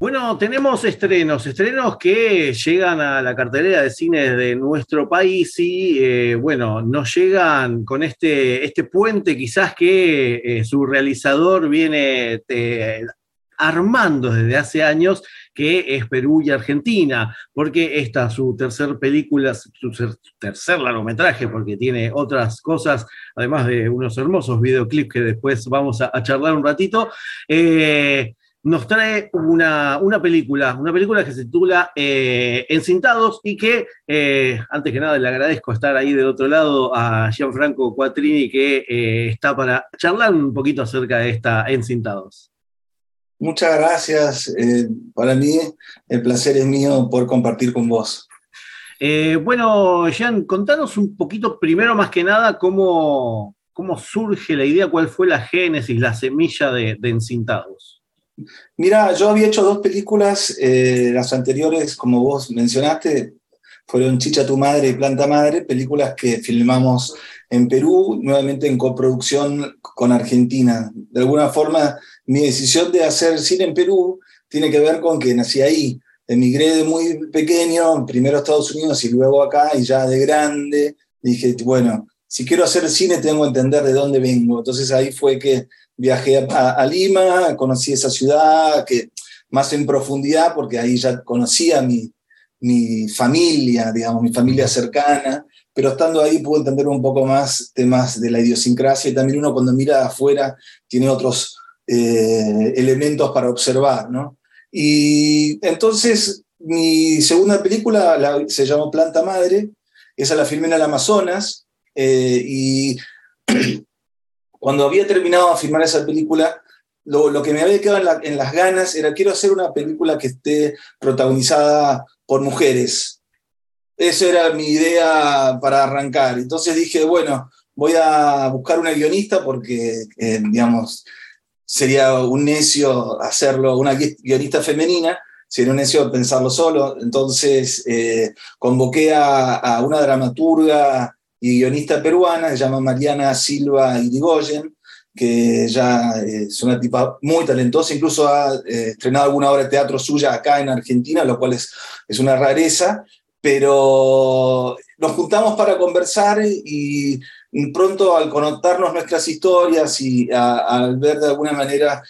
Bueno, tenemos estrenos, estrenos que llegan a la cartelera de cine de nuestro país y, eh, bueno, nos llegan con este, este puente quizás que eh, su realizador viene eh, armando desde hace años, que es Perú y Argentina, porque esta es su tercer película, su tercer largometraje, porque tiene otras cosas, además de unos hermosos videoclips que después vamos a, charlar un ratito nos trae una, película, una película que se titula eh, Encintados y que, eh, antes que nada, le agradezco estar ahí del otro lado a Gianfranco Quattrini, que eh, está para charlar un poquito acerca de esta Encintados. Muchas gracias. para mí, el placer es mío por compartir con vos. bueno, Jean, contanos un poquito, primero más que nada, cómo, cómo surge la idea, cuál fue la génesis, la semilla de Encintados. Mira, yo había hecho dos películas, eh, las anteriores, como vos mencionaste, fueron Chicha tu madre y Planta Madre, películas que filmamos en Perú, nuevamente en coproducción con Argentina. De alguna forma, mi decisión de hacer cine en Perú tiene que ver con que nací ahí. Emigré de muy pequeño, primero a Estados Unidos y luego acá, y ya de grande dije, bueno, si quiero hacer cine tengo que entender de dónde vengo. Entonces ahí fue que viajé a, Lima, conocí esa ciudad, que más en profundidad, porque ahí ya conocía mi, mi familia, digamos, mi familia cercana, pero estando ahí pude entender un poco más temas de la idiosincrasia y también uno cuando mira afuera tiene otros eh, elementos para observar, ¿no? Y entonces mi segunda película se llamó Planta Madre, esa la filmé en el Amazonas eh, y cuando había terminado de filmar esa película, lo, que me había quedado en, las ganas era quiero hacer una película que esté protagonizada por mujeres. Esa era mi idea para arrancar. Entonces dije, bueno, voy a buscar una guionista porque, eh, digamos, sería un necio hacerlo, una guionista femenina, sería un necio pensarlo solo. Entonces eh, convoqué a, a, una dramaturga y guionista peruana, se llama Mariana Silva Irigoyen, que ya es una tipa muy talentosa, incluso ha eh, estrenado alguna obra de teatro suya acá en Argentina, lo cual es, es una rareza, pero nos juntamos para conversar y pronto al conectarnos nuestras historias y al ver de alguna manera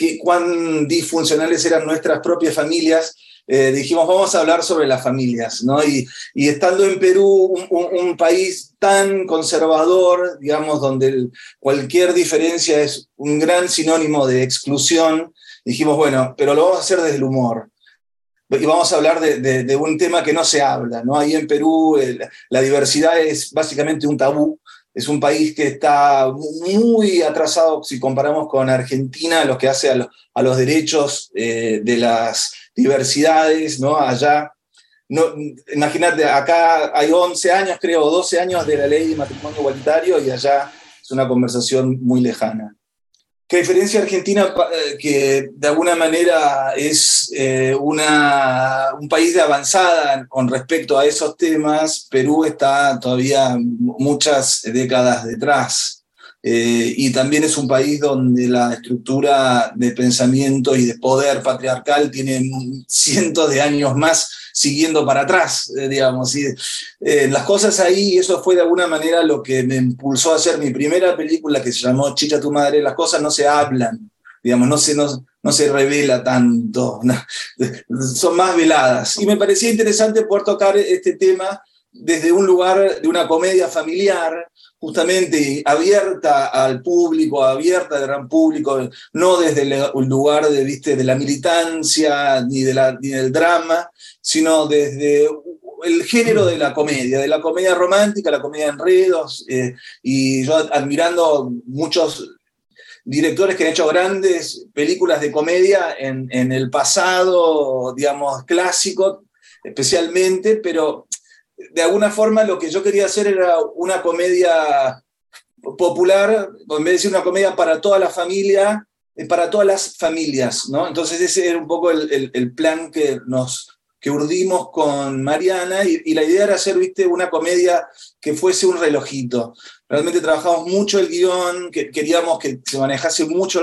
que, cuán disfuncionales eran nuestras propias familias, eh, dijimos, vamos a hablar sobre las familias, ¿no? Y, estando en Perú, un, país tan conservador, digamos, donde cualquier diferencia es un gran sinónimo de exclusión, dijimos, bueno, pero lo vamos a hacer desde el humor. Y vamos a hablar de, un tema que no se habla, ¿no? Ahí en Perú la diversidad es básicamente un tabú, es un país que está muy atrasado si comparamos con Argentina, lo que hace a, los derechos eh, de las diversidades, ¿no? Allá, no, imagínate, acá hay 11 años, creo, 12 años de la ley de matrimonio igualitario y allá es una conversación muy lejana. ¿Qué diferencia Argentina, eh, que de alguna manera es eh, una, un país de avanzada con respecto a esos temas, Perú está todavía muchas décadas detrás. Eh, y también es un país donde la estructura de pensamiento y de poder patriarcal tiene cientos de años más siguiendo para atrás, eh, digamos. Y, eh, las cosas ahí, eso fue de alguna manera lo que me impulsó a hacer mi primera película que se llamó Chicha tu madre, las cosas no se hablan, digamos, no se, no, no se revela tanto, son más veladas. Y me parecía interesante poder tocar este tema desde un lugar de una comedia familiar, justamente abierta al público, abierta al gran público, no desde el lugar de, ¿viste? de la militancia ni, de la, ni del drama, sino desde el género de la comedia, de la comedia romántica, la comedia de enredos, eh, y yo admirando muchos directores que han hecho grandes películas de comedia en, en el pasado, digamos, clásico, especialmente, pero de alguna forma lo que yo quería hacer era una comedia popular, en vez de decir una comedia para toda la familia, eh, para todas las familias, ¿no? Entonces ese era un poco el, el, plan que nos que urdimos con Mariana y, la idea era hacer, viste, una comedia que fuese un relojito. Realmente trabajamos mucho el guion, que queríamos que se manejase mucho,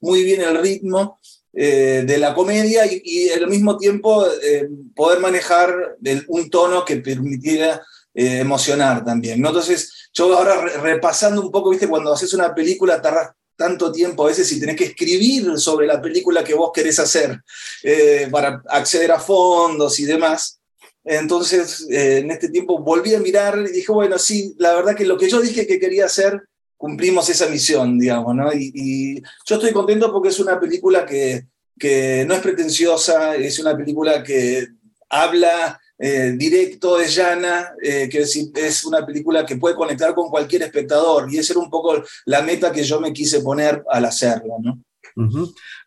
muy bien el ritmo eh, de la comedia y, al mismo tiempo eh, poder manejar un tono que permitiera emocionar también. ¿no? Entonces, yo ahora repasando un poco, viste, cuando haces una película tardas tanto tiempo a veces si tenés que escribir sobre la película que vos querés hacer eh, para acceder a fondos y demás. Entonces, eh, en este tiempo volví a mirar y dije, bueno, sí, la verdad que lo que yo dije que quería hacer, cumplimos esa misión, digamos, ¿no? Y, yo estoy contento porque es una película que, que no es pretenciosa, es una película que habla eh, directo, es llana, eh, que es, una película que puede conectar con cualquier espectador y esa era un poco la meta que yo me quise poner al hacerla. ¿no?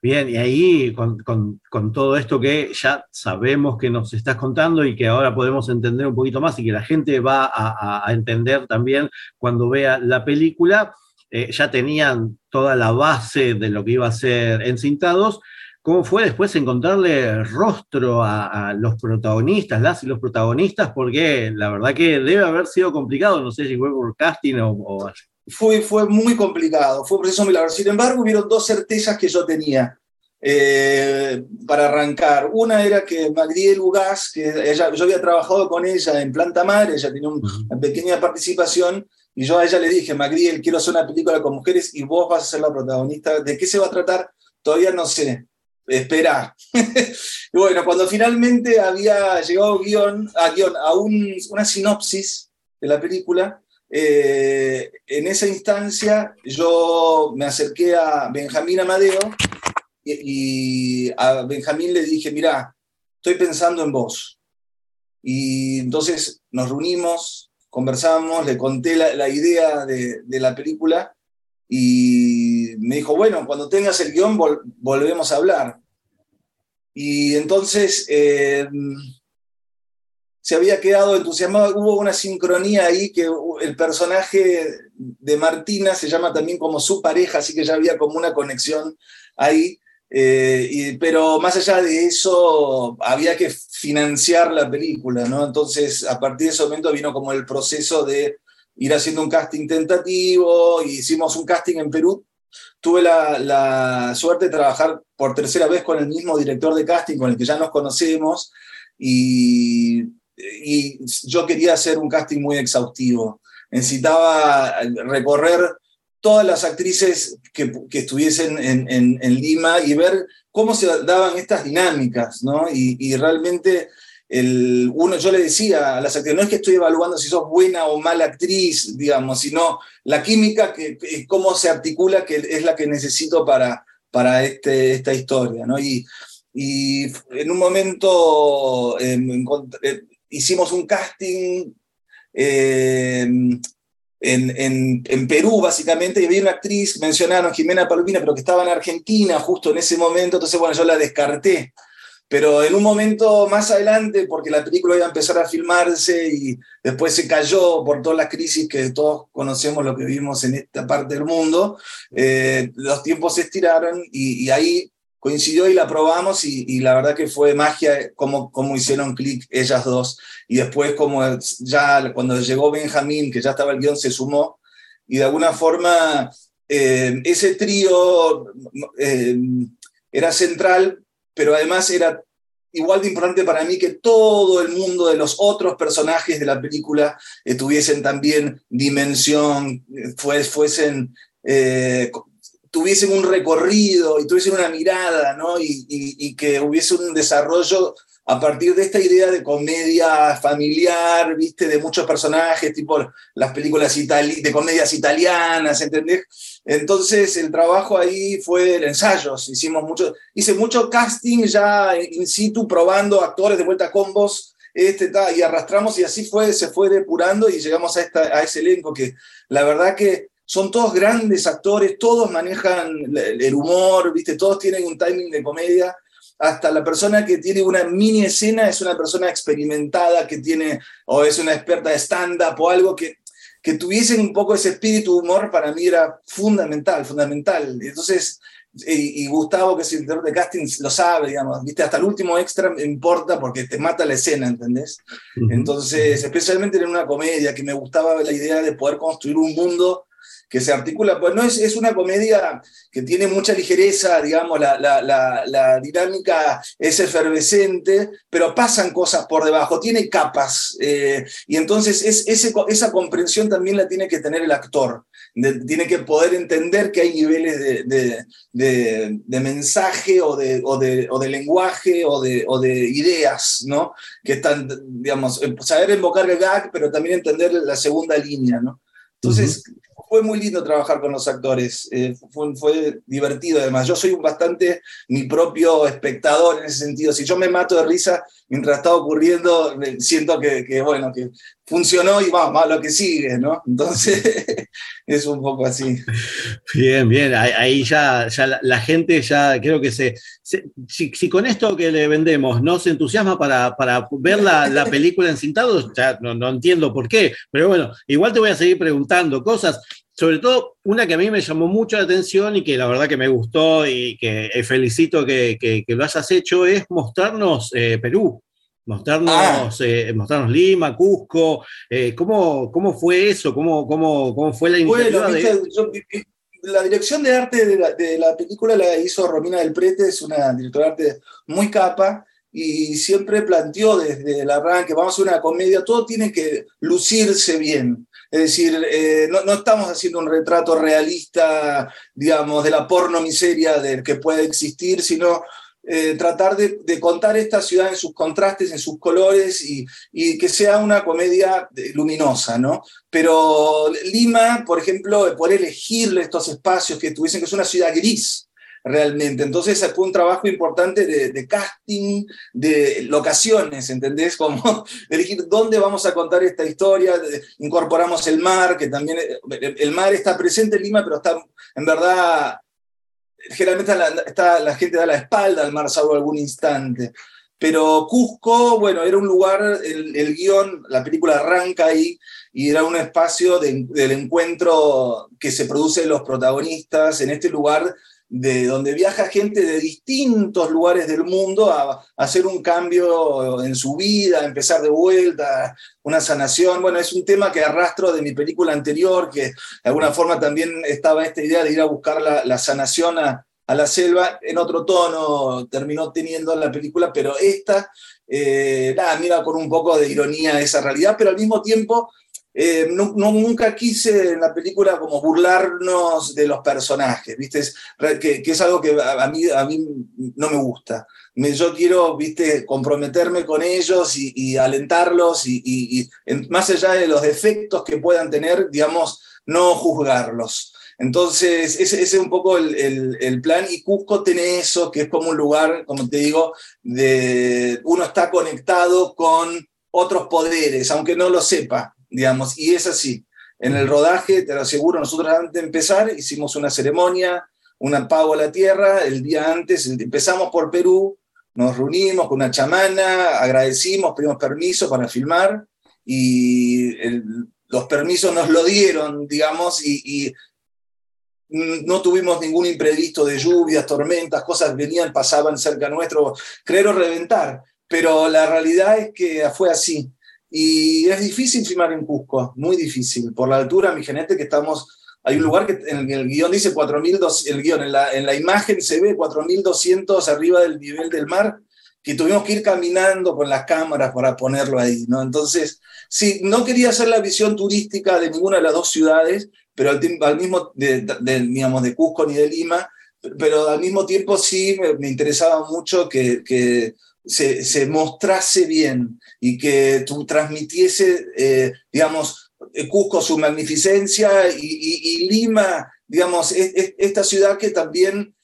Bien, y ahí con, con, todo esto que ya sabemos que nos estás contando y que ahora podemos entender un poquito más y que la gente va a, entender también cuando vea la película, eh, ya tenían toda la base de lo que iba a ser encintados. Cómo fue después encontrarle rostro a, los protagonistas, las y los protagonistas, porque la verdad que debe haber sido complicado, no sé si fue por casting o... Fue, fue muy complicado, fue un proceso largo. Sin embargo, hubieron dos certezas que yo tenía eh, para arrancar. Una era que Magdiel Ugas, que ella, yo había trabajado con ella en Planta Madre, ella tenía una pequeña participación, y yo a ella le dije, Magdiel, quiero hacer una película con mujeres y vos vas a ser la protagonista. ¿De qué se va a tratar? Todavía no sé espera. y bueno, cuando finalmente había llegado guion, a, guion, a una sinopsis de la película, eh, en esa instancia yo me acerqué a Benjamín Amadeo y, a Benjamín le dije, mira, estoy pensando en vos. Y entonces nos reunimos, conversamos, le conté la, idea de, de la película y me dijo, bueno, cuando tengas el guion volvemos a hablar. Y entonces eh, se había quedado entusiasmado, hubo una sincronía ahí que el personaje de Martina se llama también como su pareja, así que ya había como una conexión ahí. Eh, pero más allá de eso, había que financiar la película, ¿no? Entonces, a partir de ese momento vino como el proceso de ir haciendo un casting tentativo, hicimos un casting en Perú. Tuve la, suerte de trabajar por tercera vez con el mismo director de casting con el que ya nos conocemos y, yo quería hacer un casting muy exhaustivo. Necesitaba recorrer todas las actrices que, estuviesen en, Lima y ver cómo se daban estas dinámicas, ¿no? y realmente el, uno, yo le decía a las actrices, no es que estoy evaluando si sos buena o mala actriz, digamos, sino la química, que, cómo se articula, que es la que necesito para, para este, esta historia. ¿no? Y, y en un momento em, eh, hicimos un casting em, en, en, Perú, básicamente, y había una actriz, mencionaron Jimena Palomina, pero que estaba en Argentina justo en ese momento, entonces, bueno, yo la descarté. Pero en un momento más adelante, porque la película iba a empezar a filmarse y después se cayó por todas las crisis que todos conocemos lo que vivimos en esta parte del mundo, eh, los tiempos se estiraron y, ahí coincidió y la probamos y, la verdad que fue magia como, como hicieron clic ellas dos. Y después como ya cuando llegó Benjamín, que ya estaba el guion, se sumó y de alguna forma eh, ese trío eh, era central pero además era igual de importante para mí que todo el mundo de los otros personajes de la película eh, tuviesen también dimensión, eh, fuesen, eh, tuviesen un recorrido y tuviesen una mirada, ¿no? y, y que hubiese un desarrollo a partir de esta idea de comedia familiar, viste, de muchos personajes, tipo las películas de comedias italianas, ¿entendés? Entonces el trabajo ahí fue el ensayos, hicimos mucho, hice mucho casting ya in situ, probando actores de vuelta a combos, este, y arrastramos y así fue, se fue depurando y llegamos a, esta, a ese elenco que la verdad que son todos grandes actores, todos manejan el humor, ¿viste? Todos tienen un timing de comedia. Hasta la persona que tiene una mini escena es una persona experimentada, que tiene, o es una experta de stand-up o algo que, que tuviesen un poco ese espíritu de humor para mí era fundamental, fundamental. Entonces, y, Gustavo, que es el director de casting, lo sabe, digamos, ¿viste? Hasta el último extra me importa porque te mata la escena, ¿entendés? Entonces, especialmente en una comedia, que me gustaba la idea de poder construir un mundo que se articula, pues no es, es una comedia que tiene mucha ligereza, digamos, la, la, la, dinámica es efervescente, pero pasan cosas por debajo, tiene capas, eh, y entonces es, ese, esa comprensión también la tiene que tener el actor, tiene que poder entender que hay niveles de, de, de, mensaje o de, o, o lenguaje o o de ideas, ¿no? Que están, digamos, saber invocar el gag, pero también entender la segunda línea, ¿no? Entonces, fue muy lindo trabajar con los actores, eh, fue, fue, divertido además. Yo soy un bastante mi propio espectador en ese sentido. Si yo me mato de risa mientras está ocurriendo, siento que, que bueno, que funcionó y vamos, a lo que sigue, ¿no? Entonces, es un poco así. Bien, bien, ahí ya, ya la, gente ya creo que se... si, con esto que le vendemos no se entusiasma para, para ver la, la película encintado, ya no, no entiendo por qué, pero bueno, igual te voy a seguir preguntando cosas sobre todo una que a mí me llamó mucho la atención y que la verdad que me gustó y que eh, felicito que, que, lo hayas hecho, es mostrarnos eh, Perú, mostrarnos, ah. eh, mostrarnos Lima, Cusco. ¿cómo, ¿Cómo fue eso? ¿Cómo, cómo, cómo fue la iniciativa? la dirección de arte de la, de la, película la hizo Romina del Prete, es una directora de arte muy capa y siempre planteó desde el arranque, vamos a una comedia, todo tiene que lucirse bien. Es decir, eh, no, no, estamos haciendo un retrato realista, digamos, de la porno miseria del que puede existir, sino eh, tratar de, contar esta ciudad en sus contrastes, en sus colores y, y, que sea una comedia luminosa, ¿no? Pero Lima, por ejemplo, por elegirle estos espacios que tuviesen, que es una ciudad gris, realmente. Entonces fue un trabajo importante de, casting, de locaciones, ¿entendés? Como elegir dónde vamos a contar esta historia, incorporamos el mar, que también el mar está presente en Lima, pero está en verdad, generalmente la gente da la espalda al mar, salvo algún instante. Pero Cusco, bueno, era un lugar, el, guion, la película arranca ahí y era un espacio del encuentro que se produce los protagonistas en este lugar de donde viaja gente de distintos lugares del mundo a, hacer un cambio en su vida, a empezar de vuelta, una sanación. Bueno, es un tema que arrastro de mi película anterior, que de alguna forma también estaba esta idea de ir a buscar la, sanación a, la selva, en otro tono terminó teniendo la película, pero esta, eh, nada, mira con un poco de ironía esa realidad, pero al mismo tiempo eh, no, nunca quise en la película como burlarnos de los personajes, ¿viste? que, es algo que a, mí, a mí no me gusta. yo quiero, ¿viste? Comprometerme con ellos y, alentarlos y, más allá de los defectos que puedan tener, digamos, no juzgarlos. Entonces, ese, es un poco el, el, plan. Y Cusco tiene eso, que es como un lugar, como te digo, de uno está conectado con otros poderes, aunque no lo sepa digamos, y es así. En el rodaje, te lo aseguro, nosotros antes de empezar hicimos una ceremonia, un pago a la tierra, el día antes empezamos por Perú, nos reunimos con una chamana, agradecimos, pedimos permiso para filmar y los permisos nos lo dieron, digamos, y, no tuvimos ningún imprevisto de lluvias, tormentas, cosas venían, pasaban cerca nuestro, creer reventar, pero la realidad es que fue así. Y es difícil filmar en Cusco, muy difícil, por la altura, mi gente, que estamos... Hay un lugar que en el guion dice 4.200, el guion, en la, en la imagen se ve 4.200 arriba del nivel del mar, que tuvimos que ir caminando con las cámaras para ponerlo ahí, ¿no? Entonces, sí, no quería hacer la visión turística de ninguna de las dos ciudades, pero al, al mismo, de, digamos, de Cusco ni de Lima, pero al mismo tiempo sí me, me interesaba mucho que, que se, mostrase bien y que tú transmitiese, eh, digamos, eh, Cusco su magnificencia y, Lima, digamos, esta ciudad que también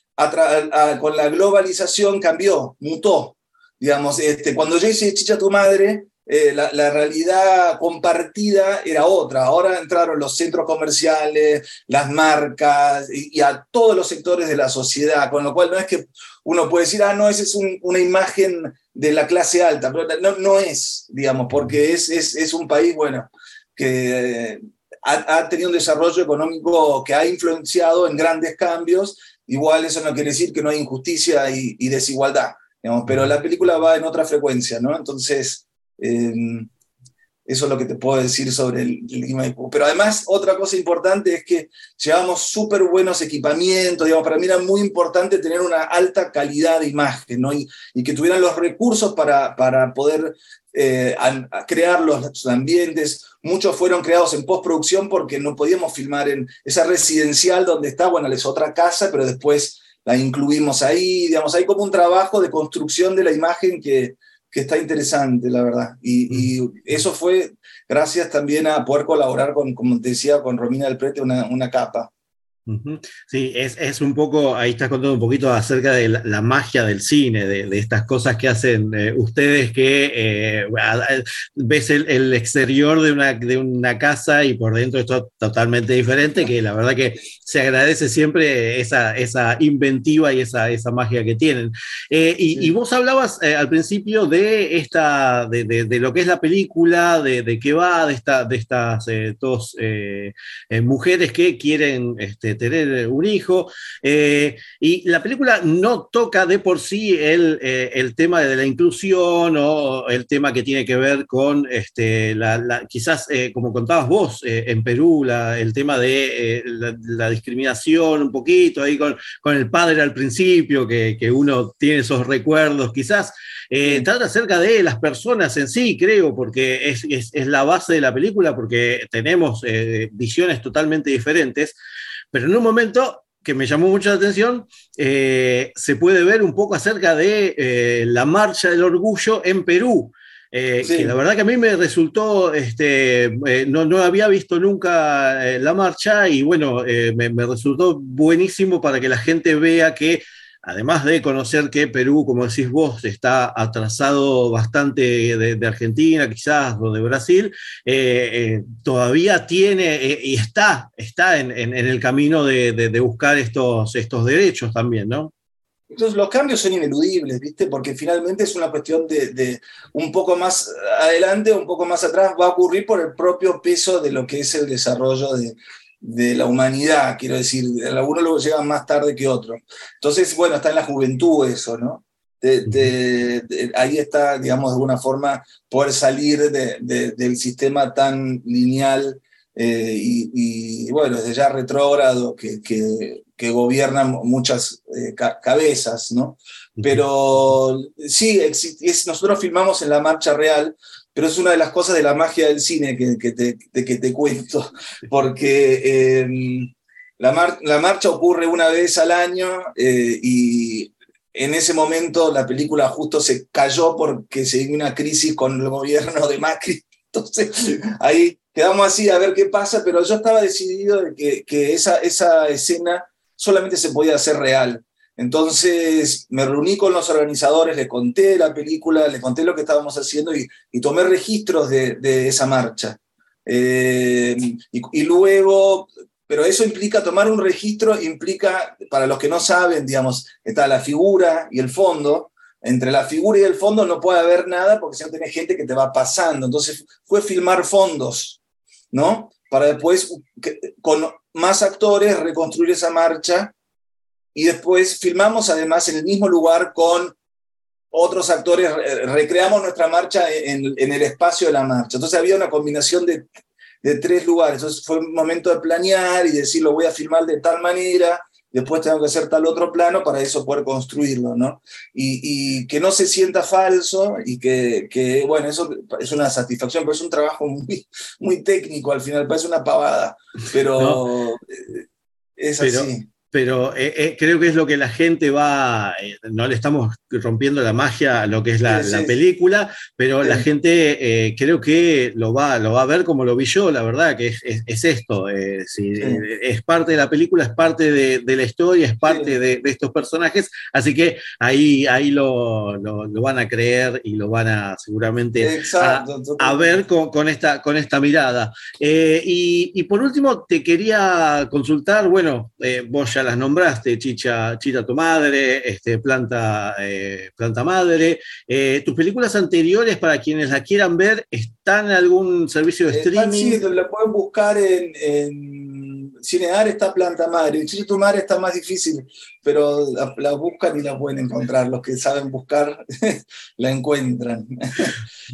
con la globalización cambió, mutó. Digamos, este, cuando yo hice Chicha tu madre, eh, la, realidad compartida era otra. Ahora entraron los centros comerciales, las marcas y, a todos los sectores de la sociedad, con lo cual no es que uno puede decir, ah, no, esa es una imagen de la clase alta, pero no, no es, digamos, porque es, es, un país, bueno, que ha, tenido un desarrollo económico que ha influenciado en grandes cambios. Igual eso no quiere decir que no hay injusticia y, desigualdad, digamos, pero la película va en otra frecuencia, ¿no? Entonces, Em, eso es lo que te puedo decir sobre el, el Pero además, otra cosa importante es que llevamos súper buenos equipamientos. Digamos, para mí era muy importante tener una alta calidad de imagen ¿no? y, que tuvieran los recursos para, para poder eh, crear los, ambientes. Muchos fueron creados en postproducción porque no podíamos filmar en esa residencial donde está, bueno, es otra casa, pero después la incluimos ahí. Digamos, hay como un trabajo de construcción de la imagen que, que está interesante, la verdad. Y, eso fue gracias también a poder colaborar con, como te decía, con Romina del Prete, una, una capa. Sí, es, es, un poco, ahí estás contando un poquito acerca de la, magia del cine, de, de, estas cosas que hacen eh, ustedes que eh, ves el, el, exterior de una, de una casa y por dentro es totalmente diferente, que la verdad que se agradece siempre esa, esa inventiva y esa, esa magia que tienen. Eh, y, y, vos hablabas al principio de, esta, de, de, lo que es la película, de, qué va, de, esta, de estas dos mujeres que quieren... Este, tener eh, un hijo. Eh, y la película no toca de por sí el, eh, el, tema de la inclusión o el tema que tiene que ver con, este, la, quizás, como contabas vos, en Perú, la, el tema de la, discriminación un poquito ahí con, con el padre al principio, que, que uno tiene esos recuerdos, quizás. trata acerca de las personas en sí, creo, porque es, es, es la base de la película, porque tenemos visiones totalmente diferentes, pero en un momento que me llamó mucho la atención, eh, se puede ver un poco acerca de eh, la marcha del orgullo en Perú. Eh, que la verdad que a mí me resultó, este, no, no, había visto nunca la marcha y bueno, me, me, resultó buenísimo para que la gente vea que además de conocer que Perú, como decís vos, está atrasado bastante de, Argentina, quizás, o de Brasil, eh, eh, todavía tiene eh, y está, está en, el camino de, buscar estos, estos derechos también, ¿no? Entonces los cambios son ineludibles, ¿viste? Porque finalmente es una cuestión de, de, un poco más adelante, un poco más atrás, va a ocurrir por el propio peso de lo que es el desarrollo de, de la humanidad, quiero decir, algunos luego llegan más tarde que otros. Entonces, bueno, está en la juventud eso, ¿no? ahí está, digamos, de alguna forma, poder salir del sistema tan lineal eh, y, bueno, desde ya retrógrado que, que, gobiernan muchas eh, cabezas, ¿no? Pero sí, nosotros filmamos en la marcha real, pero es una de las cosas de la magia del cine que, que, te, que te, cuento, porque em, la, la, marcha ocurre una vez al año eh, y en ese momento la película justo se cayó porque se dio una crisis con el gobierno de Macri, entonces ahí quedamos así a ver qué pasa, pero yo estaba decidido de que, que esa, esa escena solamente se podía hacer real. Entonces me reuní con los organizadores, les conté la película, les conté lo que estábamos haciendo y, tomé registros de, esa marcha. Eh, y, luego, pero eso implica tomar un registro, implica, para los que no saben, digamos, está la figura y el fondo. Entre la figura y el fondo no puede haber nada porque si no tenés gente que te va pasando. Entonces fue filmar fondos, ¿no? Para después, con más actores, reconstruir esa marcha y después filmamos además en el mismo lugar con otros actores, recreamos nuestra marcha en, el espacio de la marcha. Entonces había una combinación de, de, tres lugares. Entonces fue un momento de planear y decir, lo voy a filmar de tal manera, después tengo que hacer tal otro plano para eso poder construirlo, ¿no? Y, que no se sienta falso y que, que, bueno, eso es una satisfacción, pero es un trabajo muy, muy técnico al final, parece una pavada, pero eh, es así pero eh, eh, creo que es lo que la gente va, eh, no le estamos rompiendo la magia a lo que es la, película, pero la gente creo que lo va, lo va a ver como lo vi yo, la verdad, que es, esto, es parte de la película, es parte de, la historia, es parte de, estos personajes, así que ahí, ahí lo, van a creer y lo van a seguramente a, ver con, esta, con esta mirada. Y, y, por último, te quería consultar, bueno, vos ya las nombraste, Chicha, Chita tu madre, este, planta, eh, planta Madre. Eh, ¿Tus películas anteriores, para quienes la quieran ver, están en algún servicio de streaming? Sí, la pueden buscar en, en Cinear, está Planta Madre. Chicha tu madre está más difícil, pero la, buscan y la pueden encontrar. Los que saben buscar la encuentran.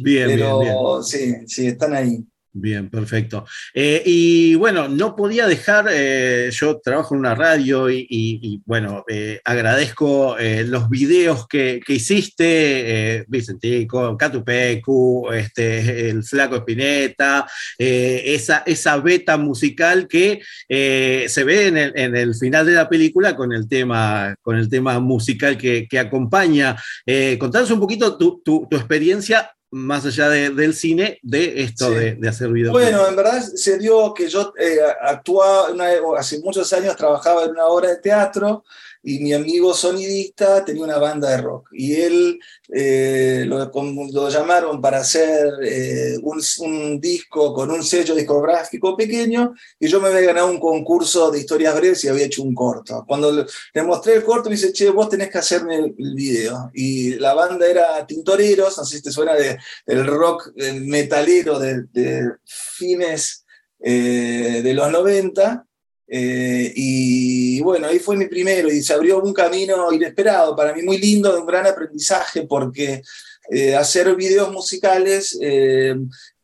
Bien, pero bien, sí, sí, están ahí. Bien, perfecto. Eh, y bueno, no podía dejar, eh, yo trabajo en una radio y, bueno, eh, agradezco los videos que, hiciste, Vicentico, Catupecu, este, el Flaco Espineta, esa, esa beta musical que se ve en el, final de la película con el tema, con el tema musical que, acompaña. contanos un poquito tu, tu experiencia más allá del cine, de esto de, hacer videos. Bueno, en verdad se dio que yo eh, actuaba, hace muchos años trabajaba en una obra de teatro y mi amigo sonidista tenía una banda de rock y él eh, lo, lo, llamaron para hacer eh, un, un, disco con un sello discográfico pequeño y yo me había ganado un concurso de historias breves y había hecho un corto. Cuando le, mostré el corto me dice, che, vos tenés que hacerme el, video. Y la banda era Tintoreros, si te suena de, del rock metalero de, fines eh, de los 90 eh, y bueno, ahí fue mi primero y se abrió un camino inesperado, para mí muy lindo, de un gran aprendizaje, porque eh, hacer videos musicales,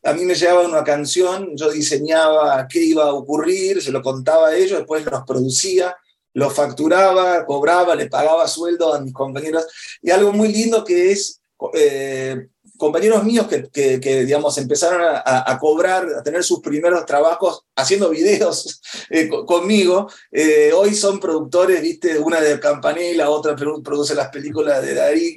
a mí me llevaba una canción, yo diseñaba qué iba a ocurrir, se lo contaba a ellos, después los producía, los facturaba, cobraba, le pagaba sueldo a mis compañeros. Y algo muy lindo que es compañeros míos que, que, digamos, empezaron a, cobrar, a tener sus primeros trabajos haciendo videos eh, conmigo, eh, hoy son productores, viste, una de Campanella, otra produce las películas de Darí,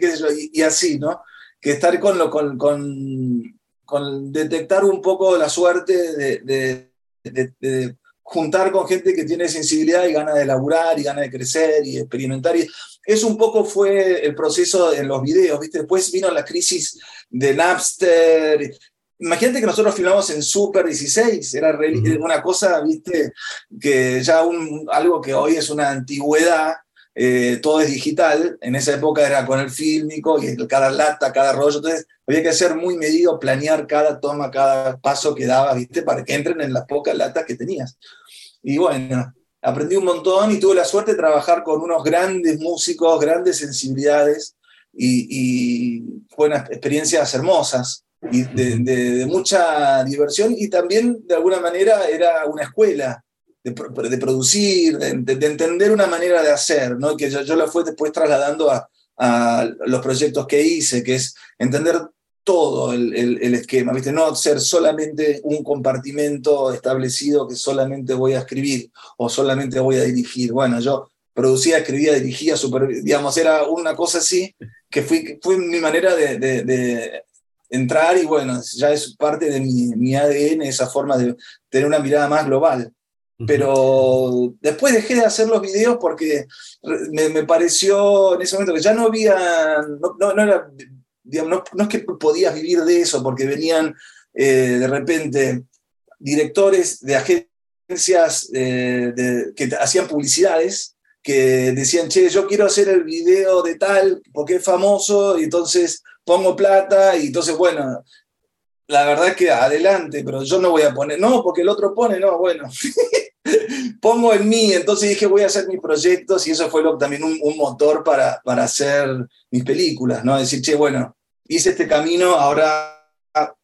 y, así, ¿no? Que estar con, lo, con, con, con detectar un poco la suerte de, de juntar con gente que tiene sensibilidad y gana de laburar y gana de crecer y experimentar. Y eso un poco fue el proceso en los videos, ¿viste? Después vino la crisis de Napster. Imagínate que nosotros filmamos en Super 16, era una cosa, ¿viste? Que ya un, algo que hoy es una antigüedad, eh, todo es digital, en esa época era con el fílmico y cada lata, cada rollo, entonces había que ser muy medido, planear cada toma, cada paso que daba, ¿viste? Para que entren en las pocas latas que tenías. Y bueno, aprendí un montón y tuve la suerte de trabajar con unos grandes músicos, grandes sensibilidades y, y fueron experiencias hermosas y de, mucha diversión y también de alguna manera era una escuela de, de producir, de, entender una manera de hacer, ¿no? que yo, yo la fui después trasladando a, a los proyectos que hice, que es entender todo el, el, esquema, ¿viste? No ser solamente un compartimento establecido que solamente voy a escribir o solamente voy a dirigir. Bueno, yo producía, escribía, dirigía, super, digamos, era una cosa así que fui, fue mi manera de, de, entrar y bueno, ya es parte de mi, mi, ADN, esa forma de tener una mirada más global. Pero después dejé de hacer los videos porque me, me pareció en ese momento que ya no había, no, no, no era no, es que podías vivir de eso, porque venían eh, de repente directores de agencias eh, que hacían publicidades que decían, che, yo quiero hacer el video de tal porque es famoso y entonces pongo plata y entonces, bueno, la verdad es que adelante, pero yo no voy a poner, no, porque el otro pone, no, bueno, pongo en mí, entonces dije voy a hacer mis proyectos y eso fue también un, un, motor para, para hacer mis películas, ¿no? Decir, che, bueno, hice este camino, ahora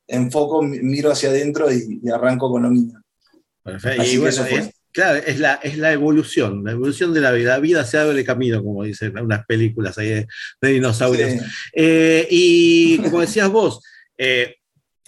enfoco, miro hacia adentro y, arranco con lo mío. Perfecto. y bueno, es, claro, es la, es la evolución, la evolución de la vida. La vida se abre camino, como dicen unas películas ahí de, dinosaurios. Eh, y como decías vos, eh,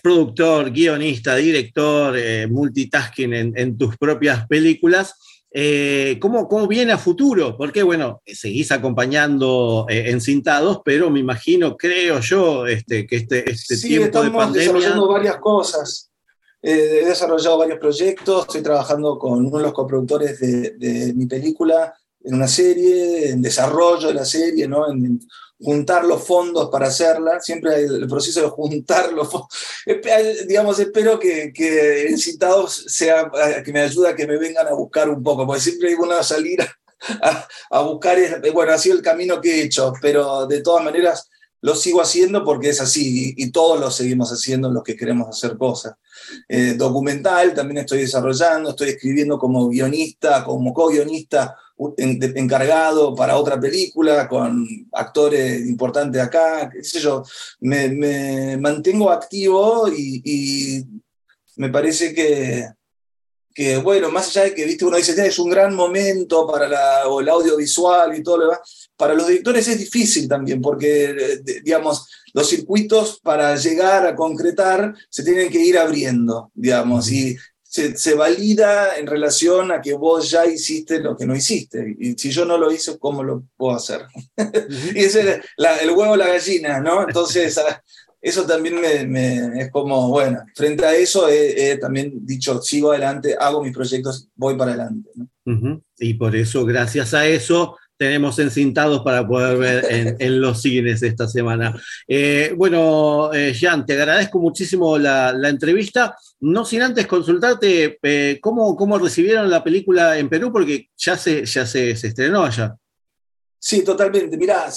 productor, guionista, director, eh, multitasking en, tus propias películas. eh, ¿cómo, ¿cómo, viene a futuro? Porque, bueno, seguís acompañando eh, encintados, pero me imagino, creo yo, este, que este, este sí, tiempo de pandemia... desarrollando varias cosas. Eh, he desarrollado varios proyectos, estoy trabajando con uno de los coproductores de, de, mi película en una serie, en desarrollo de la serie, ¿no? en, juntar los fondos para hacerla, siempre el proceso de juntar los fondos. Digamos, espero que, que el sea, que me ayude a que me vengan a buscar un poco, porque siempre hay una salir a, a buscar, bueno, ha sido el camino que he hecho, pero de todas maneras lo sigo haciendo porque es así y, todos lo seguimos haciendo los que queremos hacer cosas. Eh, documental también estoy desarrollando, estoy escribiendo como guionista, como co-guionista encargado para otra película con actores importantes acá, qué sé yo, me, mantengo activo y, me parece que, que, bueno, más allá de que, viste, uno dice, es un gran momento para la, el audiovisual y todo lo demás, para los directores es difícil también, porque, digamos, los circuitos para llegar a concretar se tienen que ir abriendo, digamos, y se, valida en relación a que vos ya hiciste lo que no hiciste. Y si yo no lo hice, ¿cómo lo puedo hacer? y ese es el huevo la gallina, ¿no? Entonces, ah, eso también me, es como, bueno, frente a eso he, también dicho, sigo adelante, hago mis proyectos, voy para adelante. Y por eso, gracias a eso, tenemos encintados para poder ver en, los cines esta semana. Eh, bueno, eh, te agradezco muchísimo la, entrevista. No sin antes consultarte eh, ¿cómo, cómo, recibieron la película en Perú, porque ya se, ya se, estrenó allá. Sí, totalmente. Mirá,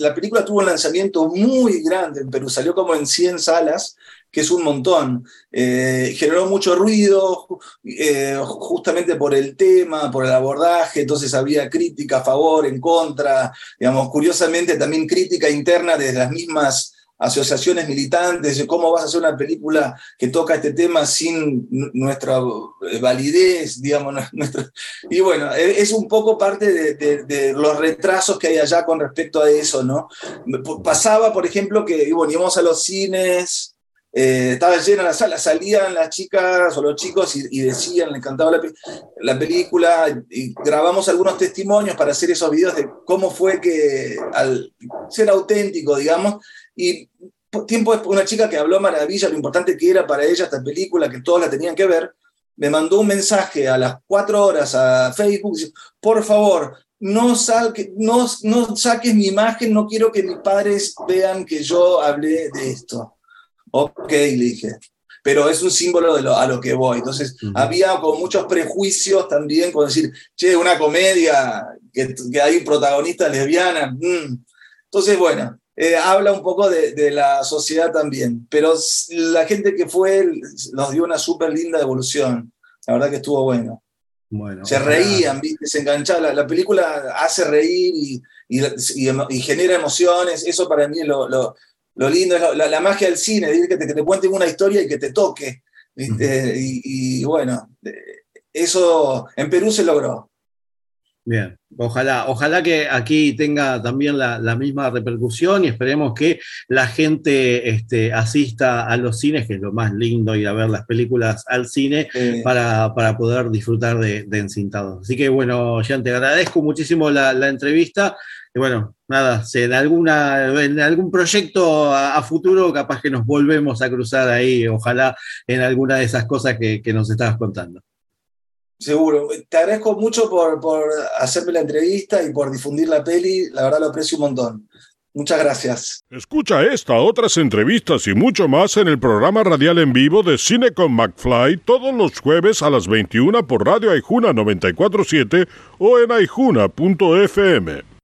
la película tuvo un lanzamiento muy grande en Perú, salió como en 100 salas que es un montón. Eh, generó mucho ruido eh, justamente por el tema, por el abordaje, entonces había crítica a favor, en contra, digamos, curiosamente también crítica interna de las mismas asociaciones militantes, cómo vas a hacer una película que toca este tema sin nuestra eh, validez, digamos, y bueno, e, es un poco parte de, de, los retrasos que hay allá con respecto a eso, ¿no? Pasaba, por ejemplo, que bueno, íbamos a los cines, eh, estaba llena la sala, salían las chicas o los chicos y, decían, le encantaba la, película, y grabamos algunos testimonios para hacer esos videos de cómo fue que, al ser auténtico, digamos, y tiempo después, una chica que habló maravilla, lo importante que era para ella esta película, que todos la tenían que ver, me mandó un mensaje a las cuatro horas a Facebook, por favor, no, no, no saques mi imagen, no quiero que mis padres vean que yo hablé de esto. Ok, le dije. Pero es un símbolo de lo, a lo que voy. Entonces, había como muchos prejuicios también con decir, che, una comedia, que, que hay protagonistas lesbianas. Mm. Entonces, bueno, eh, habla un poco de, la sociedad también. Pero la gente que fue nos dio una súper linda evolución. La verdad que estuvo bueno. Bueno, se reían, ¿viste? se enganchaban. La, película hace reír y, y, genera emociones. Eso para mí es lo, lo lindo es la, magia del cine, que te, que te, cuenten una historia y que te toque. y, bueno, eso en Perú se logró. Bien, ojalá, ojalá que aquí tenga también la, misma repercusión y esperemos que la gente este, asista a los cines, que es lo más lindo ir a ver las películas al cine para, poder disfrutar de, de, Encintados. Así que bueno, Jean, te agradezco muchísimo la, la entrevista y bueno, nada, en, alguna, en algún proyecto a, futuro capaz que nos volvemos a cruzar ahí, ojalá en alguna de esas cosas que, nos estabas contando. Seguro. Te agradezco mucho por, por, hacerme la entrevista y por difundir la peli. La verdad lo aprecio un montón. Muchas gracias. Escucha esta, otras entrevistas y mucho más en el programa radial en vivo de Cine con McFly todos los jueves a las 21 por Radio Aijuna 947 o en aijuna.fm.